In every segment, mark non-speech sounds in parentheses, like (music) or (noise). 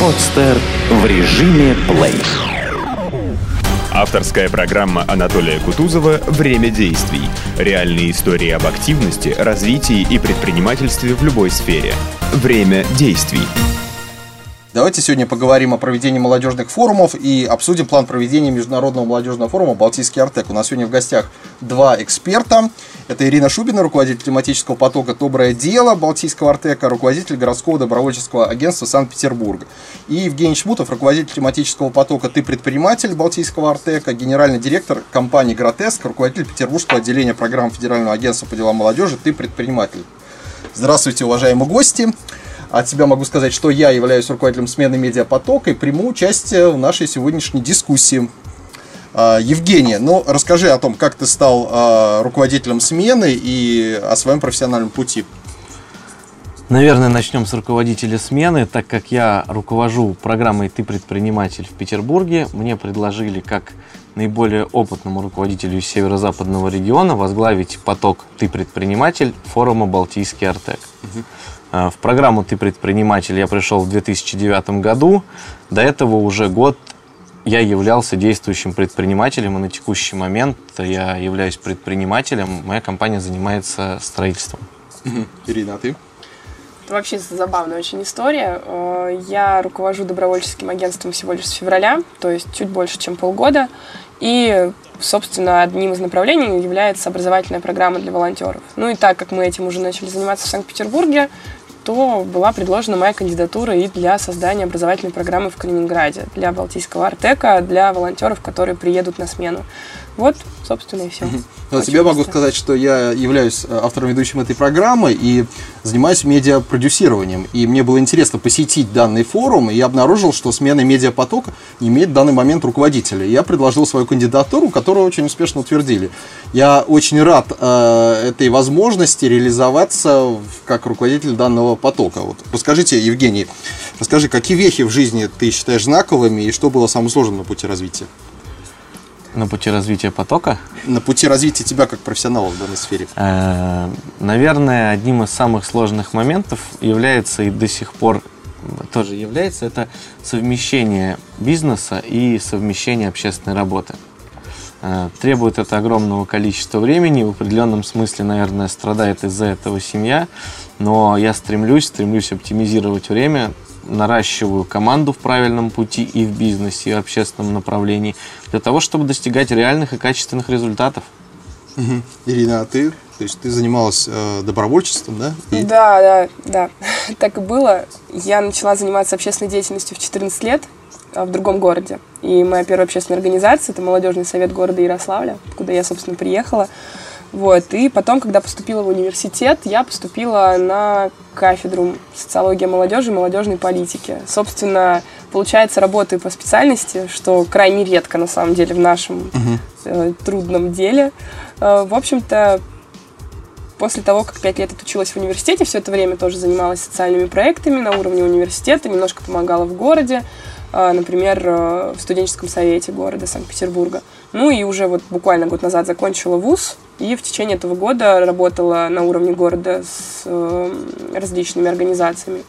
Подстер в режиме плей. Авторская программа Анатолия Кутузова «Время действий». Реальные истории об активности, развитии и предпринимательстве в любой сфере. Время действий. Давайте сегодня поговорим о проведении молодежных форумов и обсудим план проведения Международного молодежного форума «Балтийский Артек». У нас сегодня в гостях два эксперта. Это Ирина Шубина, руководитель тематического потока «Доброе дело» Балтийского Артека, руководитель городского добровольческого агентства Санкт-Петербурга. И Евгений Чмутов, руководитель тематического потока «Ты предприниматель» Балтийского Артека, генеральный директор компании «Гротеск», руководитель Петербургского отделения программ Федерального агентства по делам молодежи «Ты предприниматель». Здравствуйте, уважаемые гости! От себя могу сказать, что я являюсь руководителем смены медиапотока и приму участие в нашей сегодняшней дискуссии. А, Евгения, ну расскажи о том, как ты стал а, руководителем смены и о своем профессиональном пути. Наверное, начнем с руководителя смены, так как я руковожу программой «Ты предприниматель» в Петербурге. Мне предложили как наиболее опытному руководителю северо-западного региона возглавить поток «Ты предприниматель» форума «Балтийский Артек». Угу. В программу «Ты предприниматель» я пришел в 2009 году. До этого уже год я являлся действующим предпринимателем, и на текущий момент я являюсь предпринимателем. Моя компания занимается строительством. Ирина, а ты? Это вообще забавная очень история. Э, я руковожу добровольческим агентством всего лишь с февраля, то есть чуть больше, чем полгода. И, собственно, одним из направлений является образовательная программа для волонтеров. Ну и так как мы этим уже начали заниматься в Санкт-Петербурге, то была предложена моя кандидатура и для создания образовательной программы в Калининграде, для Балтийского Артека, для волонтеров, которые приедут на смену. Вот, собственно, и все. Ну, тебе могу сказать, что я являюсь э, автором ведущим этой программы и занимаюсь медиапродюсированием. И мне было интересно посетить данный форум, и я обнаружил, что смена медиапотока имеет в данный момент руководителя. Я предложил свою кандидатуру, которую очень успешно утвердили. Я очень рад э, этой возможности реализоваться как руководитель данного потока. Вот. Расскажите, Евгений, расскажи, какие вехи в жизни ты считаешь знаковыми и что было самым сложным на пути развития? На пути развития потока? На пути развития тебя как профессионала в данной сфере. Э, наверное, одним из самых сложных моментов является и до сих пор тоже является это совмещение бизнеса и совмещение общественной работы. Э, требует это огромного количества времени, в определенном смысле, наверное, страдает из-за этого семья, но я стремлюсь, стремлюсь оптимизировать время, наращиваю команду в правильном пути и в бизнесе, и в общественном направлении, для того, чтобы достигать реальных и качественных результатов. Угу. Ирина, а ты? То есть ты занималась э, добровольчеством, да? И... Да, да, да. (laughs) Так и было. Я начала заниматься общественной деятельностью в 14 лет а, в другом городе. И моя первая общественная организация – это молодежный совет города Ярославля, куда я, собственно, приехала. Вот. И потом, когда поступила в университет, я поступила на кафедру социологии молодежи и молодежной политики. Собственно, получается, работаю по специальности, что крайне редко, на самом деле, в нашем uh-huh. э, трудном деле. Э, в общем-то, после того, как пять лет отучилась в университете, все это время тоже занималась социальными проектами на уровне университета, немножко помогала в городе. А, например, э, в студенческом совете города Санкт-Петербурга. Ну и уже вот буквально год назад закончила вуз, и в течение этого года работала на уровне города с э, различными организациями.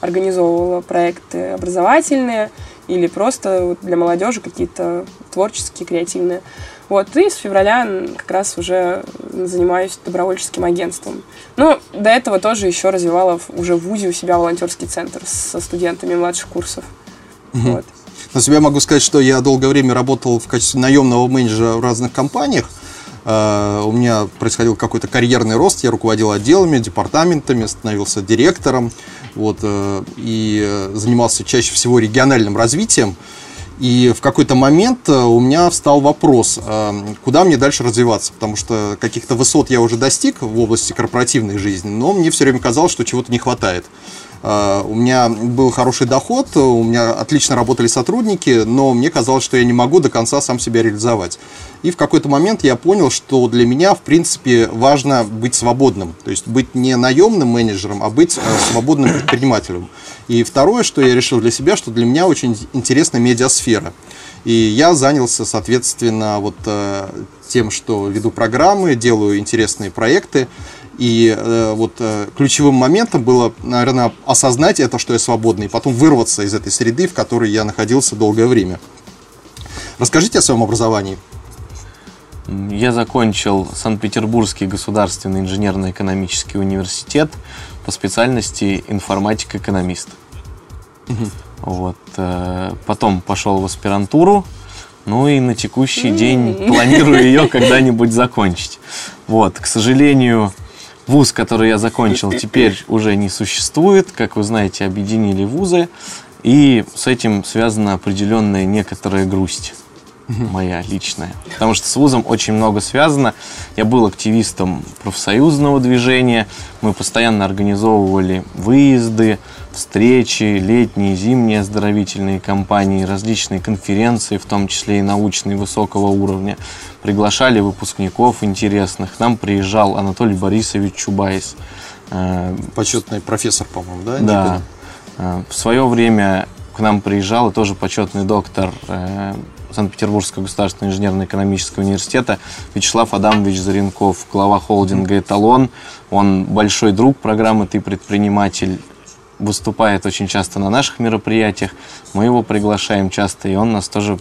Организовывала проекты образовательные или просто для молодежи какие-то творческие, креативные. Вот, и с февраля как раз уже занимаюсь добровольческим агентством. Ну, до этого тоже еще развивала уже в ВУЗе у себя волонтерский центр со студентами младших курсов. Угу. Вот. На себя могу сказать, что я долгое время работал в качестве наемного менеджера в разных компаниях. Uh, у меня происходил какой-то карьерный рост, я руководил отделами, департаментами, становился директором вот, uh, и uh, занимался чаще всего региональным развитием. И в какой-то момент у меня встал вопрос, куда мне дальше развиваться, потому что каких-то высот я уже достиг в области корпоративной жизни, но мне все время казалось, что чего-то не хватает. А, у меня был хороший доход, у меня отлично работали сотрудники, но мне казалось, что я не могу до конца сам себя реализовать. И в какой-то момент я понял, что для меня, в принципе, важно быть свободным. То есть быть не наемным менеджером, а быть э, свободным предпринимателем. И второе, что я решил для себя, что для меня очень интересна медиасфера. И я занялся, соответственно, вот э, тем, что веду программы, делаю интересные проекты. И э, вот э, ключевым моментом было, наверное, осознать это, что я свободный, и потом вырваться из этой среды, в которой я находился долгое время. Расскажите о своем образовании. Я закончил Санкт-Петербургский государственный инженерно-экономический университет по специальности информатик-экономист. Вот. э, Потом пошел в аспирантуру, ну и на текущий день планирую ее (laughs) когда-нибудь закончить. Вот, к сожалению, вуз, который я закончил, теперь уже не существует. Как вы знаете, объединили вузы, и с этим связана определенная некоторая грусть моя личная. Потому что с вузом очень много связано. Я был активистом профсоюзного движения. Мы постоянно организовывали выезды, встречи, летние, зимние оздоровительные кампании, различные конференции, в том числе и научные высокого уровня. Приглашали выпускников интересных. К нам приезжал Анатолий Борисович Чубайс. Э, Почетный профессор, по-моему, да? да. Э, В свое время к нам приезжал и тоже почетный доктор э, Санкт-Петербургского государственного инженерно-экономического университета Вячеслав Адамович Заренков, глава холдинга «Эталон». Он большой друг программы «Ты предприниматель», выступает очень часто на наших мероприятиях. Мы его приглашаем часто, и он нас тоже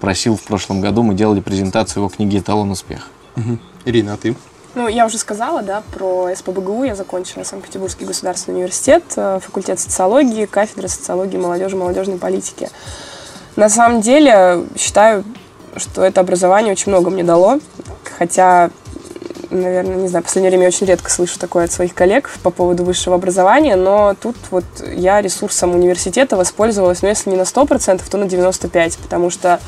просил в прошлом году. Мы делали презентацию его книги «Эталон успеха». Мгм. Ирина, а ты? Ну, я уже сказала, да, про СПБГУ. Я закончила Санкт-Петербургский государственный университет, э, факультет социологии, кафедра социологии молодежи, молодежной политики. На самом деле, считаю, что это образование очень много мне дало, хотя, наверное, не знаю, в последнее время я очень редко слышу такое от своих коллег по поводу высшего образования, но тут вот я ресурсом университета воспользовалась, ну, если не на 100%, то на 95%, потому что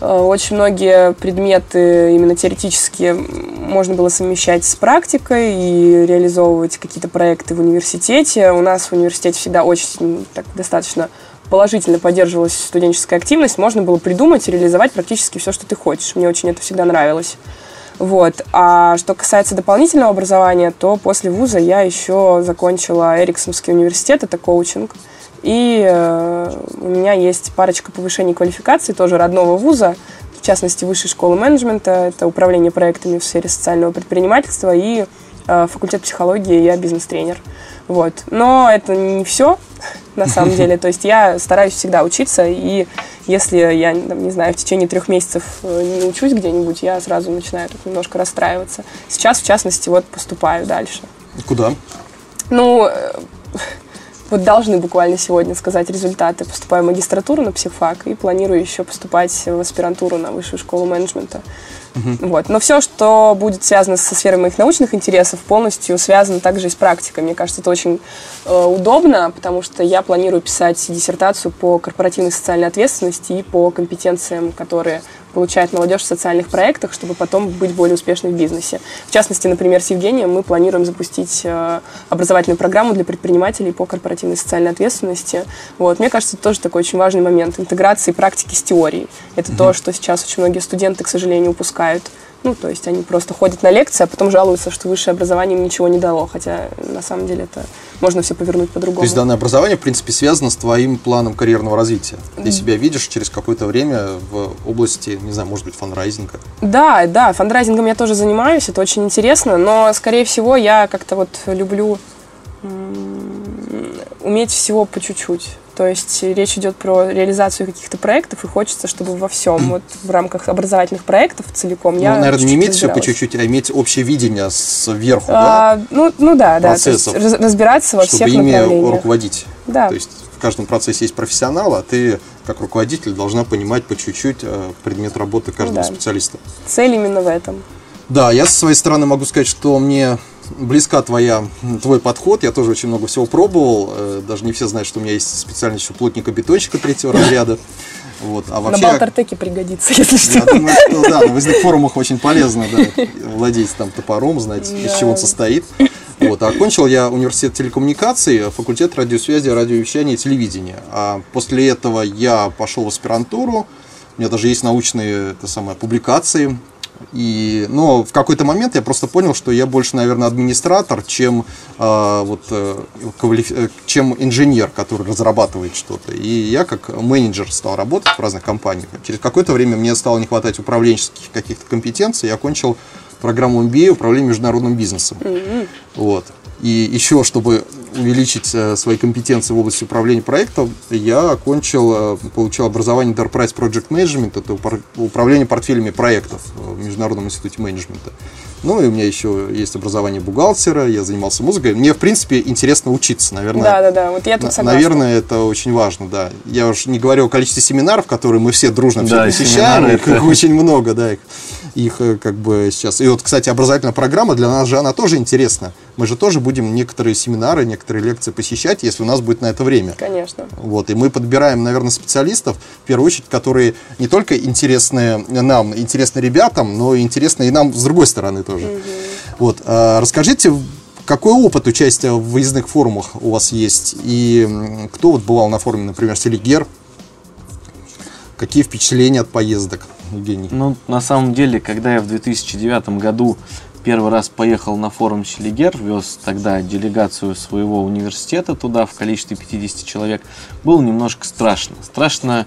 э, очень многие предметы именно теоретические можно было совмещать с практикой и реализовывать какие-то проекты в университете. У нас в университете всегда очень так достаточно положительно поддерживалась студенческая активность. Можно было придумать и реализовать практически все, что ты хочешь. Мне очень это всегда нравилось. Вот. А что касается дополнительного образования, то после вуза я еще закончила Эриксонский университет, это коучинг. И э, у меня есть парочка повышений квалификации, тоже родного вуза, в частности, Высшей школы менеджмента, это управление проектами в сфере социального предпринимательства и э, факультет психологии, я бизнес-тренер. Вот. Но это не все, на самом деле. То есть я стараюсь всегда учиться, и если я, там, не знаю, в течение трех месяцев э, не учусь где-нибудь, я сразу начинаю так немножко расстраиваться. Сейчас, в частности, вот поступаю дальше. Куда? Ну, э, вот должны буквально сегодня сказать результаты. Поступаю в магистратуру на психфак и планирую еще поступать в аспирантуру на высшую школу менеджмента. Вот. Но все, что будет связано со сферой моих научных интересов, полностью связано также и с практикой. Мне кажется, это очень э, удобно, потому что я планирую писать диссертацию по корпоративной социальной ответственности и по компетенциям, которые получает молодежь в социальных проектах, чтобы потом быть более успешной в бизнесе. В частности, например, с Евгением мы планируем запустить э, образовательную программу для предпринимателей по корпоративной социальной ответственности. Вот. Мне кажется, это тоже такой очень важный момент интеграции практики с теорией. Это то, что сейчас очень многие студенты, к сожалению, упускают. Ну, то есть они просто ходят на лекции, а потом жалуются, что высшее образование им ничего не дало. Хотя на самом деле это можно все повернуть То по-другому. есть данное образование, в принципе, связано с твоим планом карьерного развития. Ты себя видишь через какое-то время в области, не знаю, может быть, фанрайзинга. Да, да, фандрайзингом я тоже занимаюсь, это очень интересно, но, скорее всего, я как-то вот люблю уметь всего по чуть-чуть. То есть речь идет про реализацию каких-то проектов, и хочется, чтобы во всем, вот в рамках образовательных проектов целиком я ну, наверное, не чуть-чуть иметь все по чуть-чуть, а иметь общее видение сверху, да? А, ну, ну да, да, то есть Процессов. раз- разбираться во чтобы всех ими руководить. Да. То есть в каждом процессе есть профессионал, а ты, как руководитель, должна понимать по чуть-чуть э, предмет работы каждого Да. специалиста. Цель именно в этом. Да, я со своей стороны могу сказать, что мне близка твоя, твой подход. Я тоже очень много всего пробовал. Э, Даже не все знают, что у меня есть специальность еще плотника-бетонщика третьего (laughs) разряда. Вот. А вообще, На Балтартеке пригодится, если что. я думаю, что да, на (laughs) выездных форумах очень полезно да, владеть там топором, знать, из чего он состоит. Вот. А окончил я университет телекоммуникаций, факультет радиосвязи, радиовещания и телевидения. А после этого я пошел в аспирантуру. У меня даже есть научные это самое, публикации И, но в какой-то момент я просто понял, что я больше, наверное, администратор, чем, э, вот, э, чем инженер, который разрабатывает что-то. И я как менеджер стал работать в разных компаниях. Через какое-то время мне стало не хватать управленческих каких-то компетенций. Я окончил программу MBA управления международным бизнесом. Вот. И еще, чтобы увеличить э, свои компетенции в области управления проектом, я окончил, э, получил образование Enterprise Project Management, это управление портфелями проектов в Международном институте менеджмента. Ну и у меня еще есть образование бухгалтера, я занимался музыкой. Мне, в принципе, интересно учиться, наверное. Да, да, да. Вот я тут На- согласна. Наверное, это очень важно, да. Я уж не говорю о количестве семинаров, которые мы все дружно все Да, посещаем, их это- (laughs) очень много, да, их, их э, как бы сейчас. И вот, кстати, образовательная программа для нас же она тоже интересна. Мы же тоже будем некоторые семинары, некоторые лекции посещать, если у нас будет на это время. Конечно. Вот, и мы подбираем, наверное, специалистов, в первую очередь, которые не только интересны нам, интересны ребятам, но и интересны и нам с другой стороны тоже. Вот, а расскажите, какой опыт участия в выездных форумах у вас есть? И кто вот бывал на форуме, например, Селигер? Какие впечатления от поездок, Евгений? Ну, на самом деле, когда я в 2009 году первый раз поехал на форум Селигер, вез тогда делегацию своего университета туда в количестве 50 человек, было немножко страшно. Страшно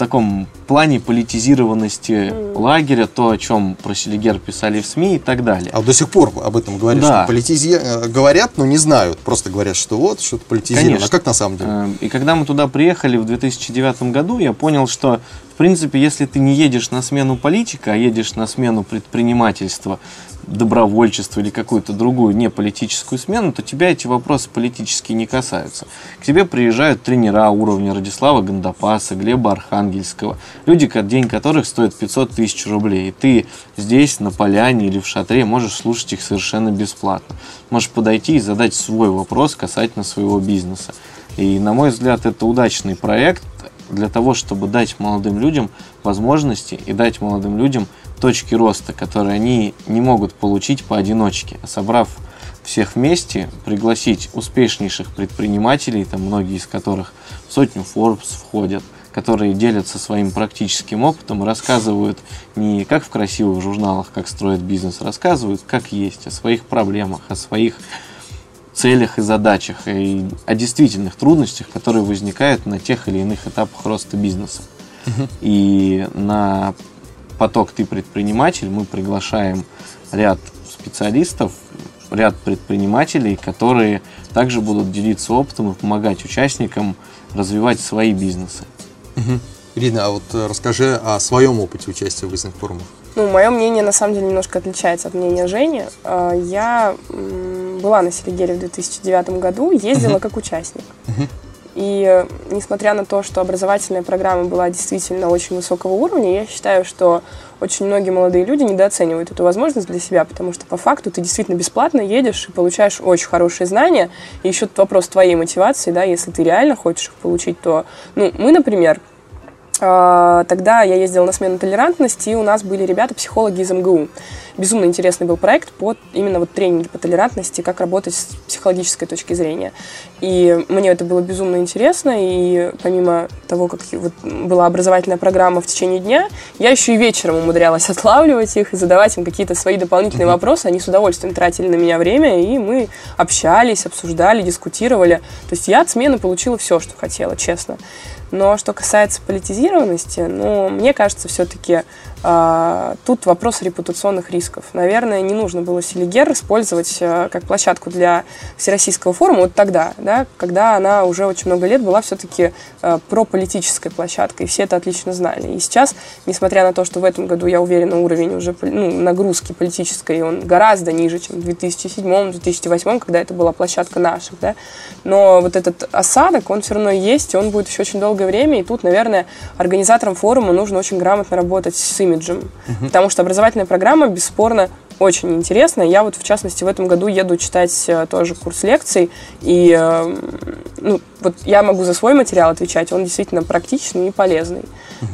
таком плане политизированности лагеря, то, о чем про Селигер писали в СМИ и так далее. А до сих пор об этом говорят, Да. что политизи... э, говорят, но не знают. Просто говорят, что вот, что-то политизировано. Конечно. А как на самом деле? Э, И когда мы туда приехали в 2009 году, я понял, что, принципе, если ты не едешь на смену политика, а едешь на смену предпринимательства, добровольчества или какую-то другую неполитическую смену, то тебя эти вопросы политические не касаются. К тебе приезжают тренера уровня Радислава Гандапаса, Глеба Архангельского, люди, день которых стоит 500 тысяч рублей. И ты здесь, на поляне или в шатре, можешь слушать их совершенно бесплатно. Можешь подойти и задать свой вопрос касательно своего бизнеса. И, на мой взгляд, это удачный проект для того, чтобы дать молодым людям возможности и дать молодым людям точки роста, которые они не могут получить поодиночке. Собрав всех вместе, пригласить успешнейших предпринимателей, там многие из которых в сотню Forbes входят, которые делятся своим практическим опытом, рассказывают не как в красивых журналах, как строят бизнес, рассказывают как есть, о своих проблемах, о своих целях и задачах, и о действительных трудностях, которые возникают на тех или иных этапах роста бизнеса. И на поток «Ты предприниматель» мы приглашаем ряд специалистов, ряд предпринимателей, которые также будут делиться опытом и помогать участникам развивать свои бизнесы. Ирина, а вот э, расскажи о своем опыте участия в выездных форумах. Ну, мое мнение на самом деле немножко отличается от мнения Жени. А, Я была на Селигере в 2009 году, ездила как участник. И э, несмотря на то, что образовательная программа была действительно очень высокого уровня, я считаю, что очень многие молодые люди недооценивают эту возможность для себя, потому что по факту ты действительно бесплатно едешь и получаешь очень хорошие знания. И еще вопрос твоей мотивации, да, если ты реально хочешь их получить, то, ну, мы, например, Тогда я ездила на смену толерантности, и у нас были ребята-психологи из МГУ. Безумно интересный был проект по именно вот тренинги по толерантности, как работать с психологической точки зрения. И мне это было безумно интересно, и помимо того, как вот была образовательная программа в течение дня, я еще и вечером умудрялась отлавливать их и задавать им какие-то свои дополнительные вопросы. Они с удовольствием тратили на меня время, и мы общались, обсуждали, дискутировали. То есть я от смены получила все, что хотела, честно. Но что касается политизированности, ну, мне кажется, все-таки тут вопрос репутационных рисков. Наверное, не нужно было Селигер использовать э, как площадку для Всероссийского форума вот тогда, да, когда она уже очень много лет была все-таки э, прополитической площадкой, все это отлично знали. И сейчас, несмотря на то, что в этом году, я уверена, уровень уже ну, нагрузки политической, он гораздо ниже, чем в 2007-2008, когда это была площадка наших, да, но вот этот осадок, он все равно есть, и он будет еще очень долгое время, и тут, наверное, организаторам форума нужно очень грамотно работать с имиджем, потому что образовательная программа, бесспорно, очень интересная. Я вот, в частности, в этом году еду читать э, тоже курс лекций, и э, ну, вот я могу за свой материал отвечать, он действительно практичный и полезный.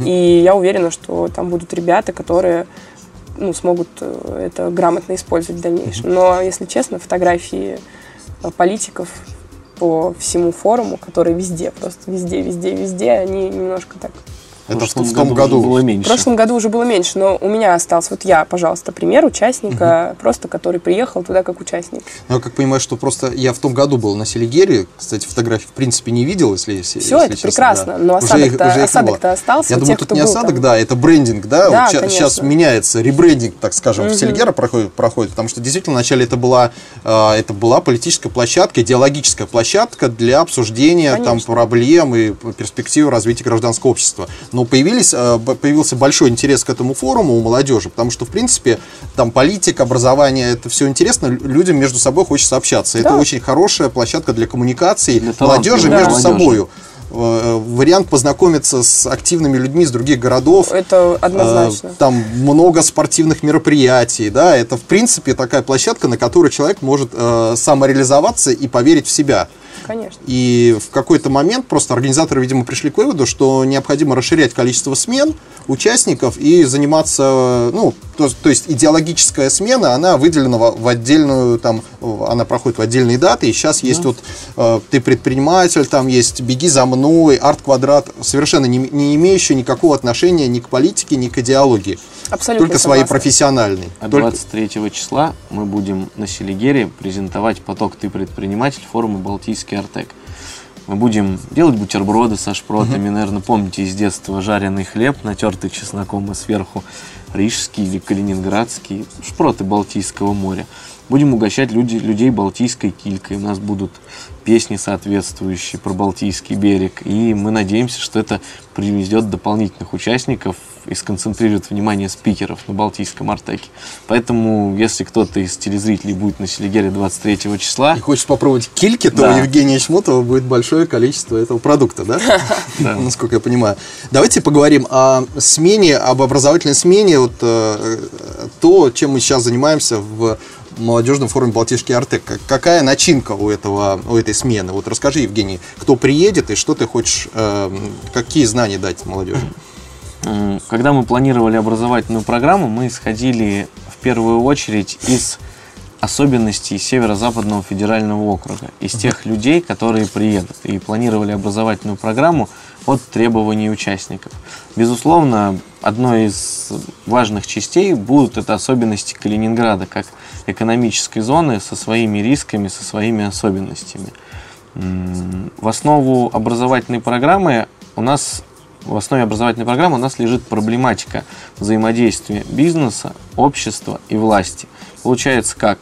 И я уверена, что там будут ребята, которые ну, смогут э, это грамотно использовать в дальнейшем. Но, если честно, фотографии политиков по всему форуму, которые везде, просто везде, везде, везде, они немножко так Это в, прошлом в том году было В меньше. прошлом году уже было меньше, но у меня остался. Вот я, пожалуйста, пример участника, просто который приехал туда как участник. Но я как понимаю, что просто я в том году был на Селигере, кстати, фотографий в принципе не видел, если если- Всё, если это честно, прекрасно, да. но осадок-то- осадок-то было. остался Я у думаю, тех, тут кто не был осадок, там. да, это брендинг, да, Да, вот конечно. сейчас меняется, ребрендинг, так скажем, в Селигера проходит, проходит, потому что действительно вначале это была, э, это была политическая площадка, идеологическая площадка для обсуждения там Конечно. проблем и перспектив развития гражданского общества. Но появились, э, появился большой интерес к этому форуму у молодежи, потому что, в принципе, там политика, образование, это все интересно, лю- людям между собой хочется общаться. Это Да. очень хорошая площадка для коммуникации Для молодежи Да. между молодежи. собой. Э, Вариант познакомиться с активными людьми из других городов. Это однозначно. Э, Там много спортивных мероприятий, да, это в принципе такая площадка, на которой человек может э, самореализоваться и поверить в себя. Конечно. И в какой-то момент просто организаторы, видимо, пришли к выводу, что необходимо расширять количество смен участников и заниматься, ну, то, то есть идеологическая смена, она выделена в, в отдельную, там, она проходит в отдельные даты, и сейчас есть вот э, ты предприниматель, там есть беги за мной, арт-квадрат, совершенно не, не имеющий никакого отношения ни к политике, ни к идеологии. Абсолютно Только своей согласна. профессиональной. А Только- 23 числа мы будем на Селигере презентовать поток «Ты предприниматель» форума «Балтийский Артек». Мы будем делать бутерброды со шпротами. Наверное, помните из детства жареный хлеб, натертый чесноком и сверху рижский или калининградский. Шпроты Балтийского моря. Будем угощать люди, людей Балтийской килькой. У нас будут песни соответствующие про Балтийский берег. И мы надеемся, что это приведет дополнительных участников и сконцентрирует внимание спикеров на Балтийском Артеке. Поэтому, если кто-то из телезрителей будет на Селигере 23 числа, и хочешь попробовать кильки, то Да. у Евгения Шмутова будет большое количество этого продукта, (laughs) да? Насколько я понимаю. Давайте поговорим о смене, об образовательной смене. Вот э, то, чем мы сейчас занимаемся в молодежном форуме Балтийский Артек. Как- Какая начинка у, этого, у этой смены? Вот расскажи, Евгений, кто приедет и что ты хочешь, э, какие знания дать молодежи? Когда мы планировали образовательную программу, мы исходили в первую очередь из особенностей Северо-Западного федерального округа, из тех людей, которые приедут, и планировали образовательную программу от требований участников. Безусловно, одной из важных частей будут это особенности Калининграда как экономической зоны со своими рисками, со своими особенностями. В основу образовательной программы у нас в основе образовательной программы у нас лежит проблематика взаимодействия бизнеса, общества и власти. Получается как?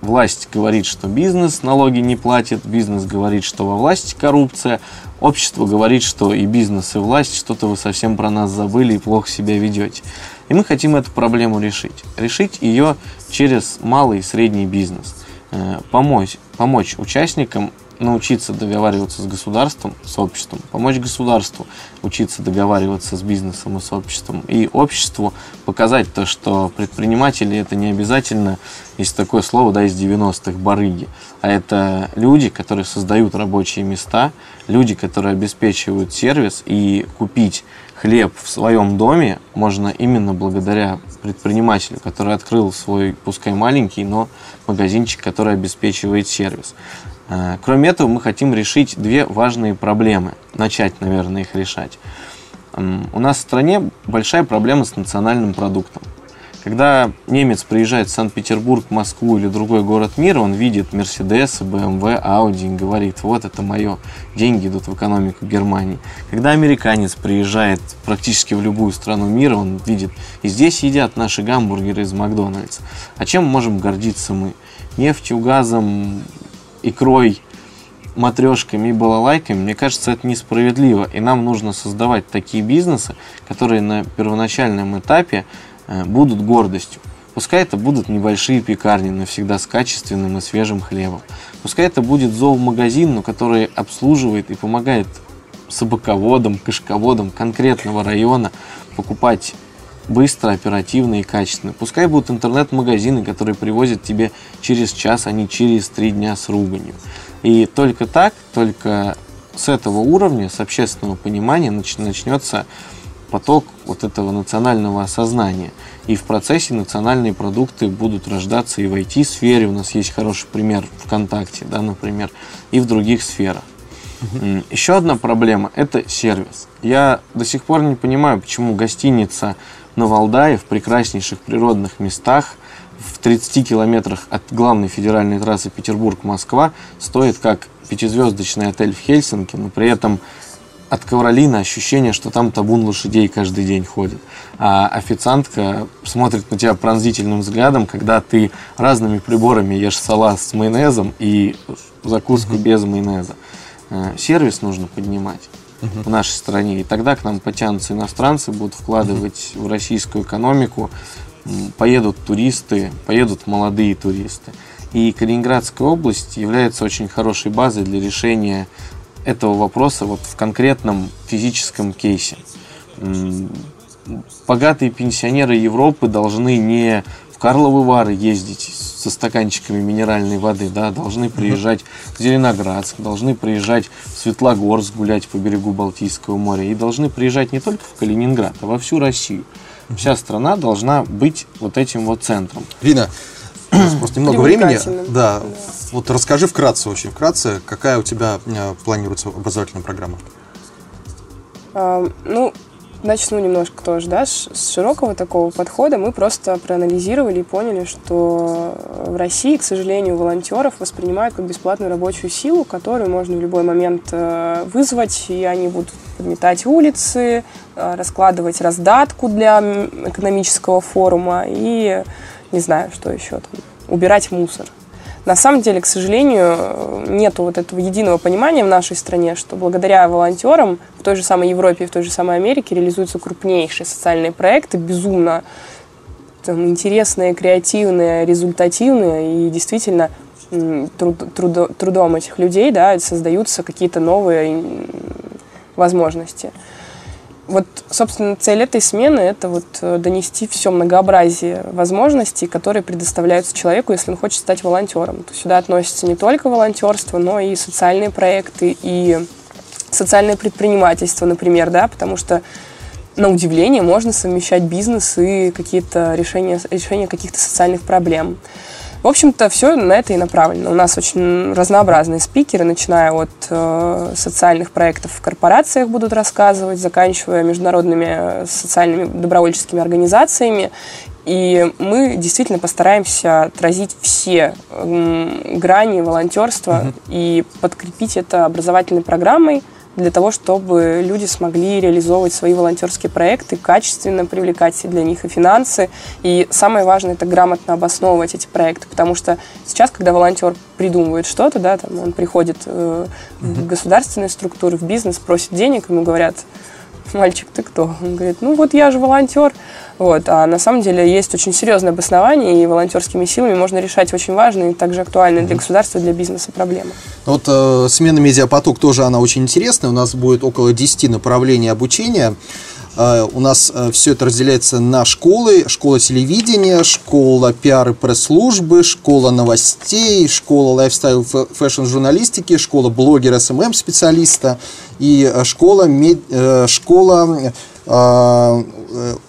Власть говорит, что бизнес налоги не платит, бизнес говорит, что во власти коррупция, общество говорит, что и бизнес, и власть что-то вы совсем про нас забыли и плохо себя ведете. И мы хотим эту проблему решить. Решить ее через малый и средний бизнес. Э, Помочь, помочь участникам научиться договариваться с государством, с обществом, помочь государству учиться договариваться с бизнесом и с обществом, и обществу показать то, что предприниматели это не обязательно, есть такое слово, да, из 90-х, барыги, а это люди, которые создают рабочие места, люди, которые обеспечивают сервис, и купить хлеб в своем доме можно именно благодаря предпринимателю, который открыл свой, пускай маленький, но магазинчик, который обеспечивает сервис. Э, Кроме этого, мы хотим решить две важные проблемы. Начать, наверное, их решать. У нас в стране большая проблема с национальным продуктом. Когда немец приезжает в Санкт-Петербург, Москву или другой город мира, он видит Мерседес, БМВ, Ауди и говорит, вот это мое, деньги идут в экономику Германии. Когда американец приезжает практически в любую страну мира, он видит, и здесь едят наши гамбургеры из Макдональдса. А чем можем гордиться мы? Нефтью, газом, икрой, матрешками и балалайками, мне кажется, это несправедливо. И нам нужно создавать такие бизнесы, которые на первоначальном этапе э, будут гордостью. Пускай это будут небольшие пекарни, но всегда с качественным и свежим хлебом. Пускай это будет зоомагазин, но который обслуживает и помогает собаководам, кошководам конкретного района покупать быстро, оперативно и качественно. Пускай будут интернет-магазины, которые привозят тебе через час, а не через три дня с руганью. И только так, только с этого уровня, с общественного понимания нач- начнется поток вот этого национального осознания. И в процессе национальные продукты будут рождаться и в IT-сфере. У нас есть хороший пример ВКонтакте, да, например, и в других сферах. Еще одна проблема – это сервис. Я до сих пор не понимаю, почему гостиница на Валдае в прекраснейших природных местах в 30 километрах от главной федеральной трассы Петербург-Москва стоит как пятизвездочный отель в Хельсинки, но при этом от ковролина ощущение, что там табун лошадей каждый день ходит. А официантка смотрит на тебя пронзительным взглядом, когда ты разными приборами ешь салат с майонезом и закуску без майонеза. Э, Сервис нужно поднимать в нашей стране, и тогда к нам потянутся иностранцы, будут вкладывать в российскую экономику, поедут туристы, поедут молодые туристы. И Калининградская область является очень хорошей базой для решения этого вопроса вот в конкретном физическом кейсе. Богатые пенсионеры Европы должны не в Карловы Вары ездить со стаканчиками минеральной воды, да, должны приезжать в Зеленоградск, должны приезжать в Светлогорск гулять по берегу Балтийского моря и должны приезжать не только в Калининград, а во всю Россию. Вся страна должна быть вот этим вот центром. Рина, у нас (clears throat) просто немного времени. Да. Да. Вот расскажи вкратце, очень вкратце, какая у тебя э, планируется образовательная программа? А, Ну, начну немножко тоже, да, с широкого такого подхода. Мы просто проанализировали и поняли, что в России, к сожалению, волонтеров воспринимают как бесплатную рабочую силу, которую можно в любой момент э, вызвать, и они будут подметать улицы, э, раскладывать раздатку для экономического форума и, не знаю, что еще там, убирать мусор. На самом деле, к сожалению, нет вот этого единого понимания в нашей стране, что благодаря волонтерам в той же самой Европе и в той же самой Америке реализуются крупнейшие социальные проекты, безумно там, интересные, креативные, результативные и действительно труд- трудо- трудом этих людей да, создаются какие-то новые возможности. Вот, собственно, цель этой смены – это вот э, донести все многообразие возможностей, которые предоставляются человеку, если он хочет стать волонтером. То сюда относится не только волонтерство, но и социальные проекты, и социальное предпринимательство, например, да, потому что на удивление можно совмещать бизнес и какие-то решения, решения каких-то социальных проблем. В общем-то, все на это и направлено. У нас очень разнообразные спикеры, начиная от э, социальных проектов в корпорациях будут рассказывать, заканчивая международными э, социальными добровольческими организациями. И мы действительно постараемся отразить все грани волонтерства и подкрепить это образовательной программой, для того, чтобы люди смогли реализовывать свои волонтерские проекты, качественно привлекать для них и финансы. И самое важное – это грамотно обосновывать эти проекты, потому что сейчас, когда волонтер придумывает что-то, да, там, он приходит э, в государственные структуры, в бизнес, просит денег, ему говорят, мальчик, ты кто? Он говорит, ну вот я же волонтер. Вот. А на самом деле есть очень серьезное обоснование, и волонтерскими силами можно решать очень важные, также актуальные для государства для бизнеса проблемы. Ну Вот э, смена медиапоток тоже она очень интересная. У нас будет около 10 направлений обучения. Э, у нас все это разделяется на школы. Школа телевидения, школа пиар и пресс-службы, школа новостей, школа lifestyle fa- fashion -журналистики, школа блогера SMM специалиста и э, школа, э, школа э, э,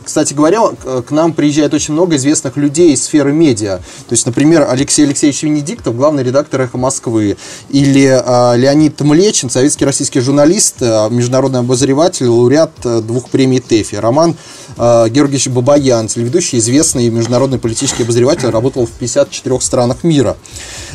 кстати говоря, к к нам приезжает очень много известных людей из сферы медиа. То есть, например, Алексей Алексеевич Венедиктов, главный редактор «Эхо Москвы», или э, Леонид Млечин, советский российский журналист, э, международный обозреватель, лауреат э, двух премий ТЭФИ. Роман э, Георгиевич Бабаян, телеведущий, известный международный политический обозреватель, работал в 54 странах мира.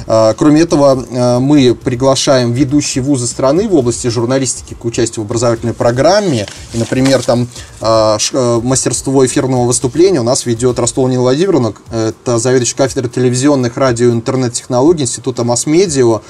Э, Кроме этого, э, мы приглашаем ведущие вузы страны в области журналистики к участию в образовательной программе. И, например, там э, ш- э, мастерство эфирного выступления у нас ведет Ростова Нина Владимировна, это заведующий кафедрой телевизионных, радио и интернет-технологий Института масс-медиа,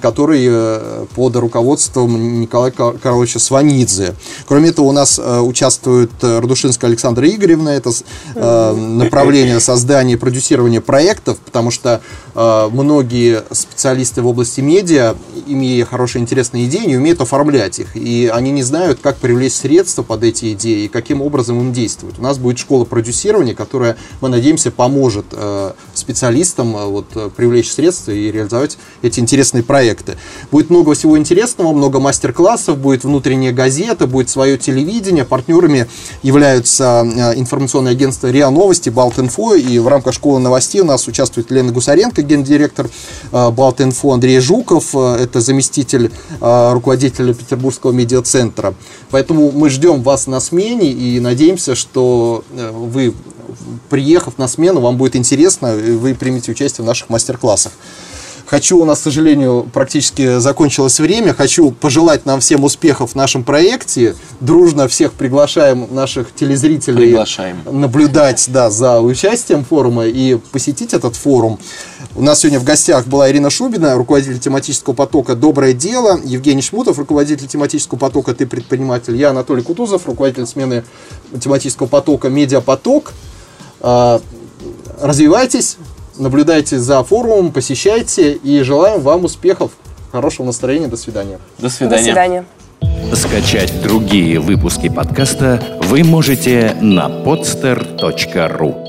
который э, под руководством Николая Кар- Карловича Сванидзе. Кроме этого, у нас э, участвует э, Радушинская Александра Игоревна, это направление создания и продюсирования проектов, потому что многие специалисты в области медиа, имея хорошие интересные идеи, не умеют оформлять их, и они не знают, как привлечь средства под эти идеи и каким образом им действовать. У нас будет школа продюсирования, которая, мы надеемся, поможет специалистам вот, привлечь средства и реализовать эти интересные проекты. Проекты. Будет много всего интересного, много мастер-классов, будет внутренняя газета, будет свое телевидение. Партнерами являются э, информационное агентство РИА Новости, Балтинфо, и в рамках школы новостей у нас участвует Лена Гусаренко, гендиректор э, Балтинфо, Андрей Жуков, э, это заместитель руководителя Петербургского медиацентра. Поэтому мы ждем вас на смене и надеемся, что вы, приехав на смену, вам будет интересно, и вы примете участие в наших мастер-классах. Хочу, у нас, к сожалению, практически закончилось время. Хочу пожелать нам всем успехов в нашем проекте. Дружно всех приглашаем наших телезрителей приглашаем. наблюдать да, за участием форума и посетить этот форум. У нас сегодня в гостях была Ирина Шубина, руководитель тематического потока «Доброе дело», Евгений Шмутов, руководитель тематического потока «Ты предприниматель», я Анатолий Кутузов, руководитель смены тематического потока «Медиапоток». А, развивайтесь, наблюдайте за форумом, посещайте и желаем вам успехов, хорошего настроения. До свидания. До свидания. До свидания. Скачать другие выпуски подкаста вы можете на podster.ru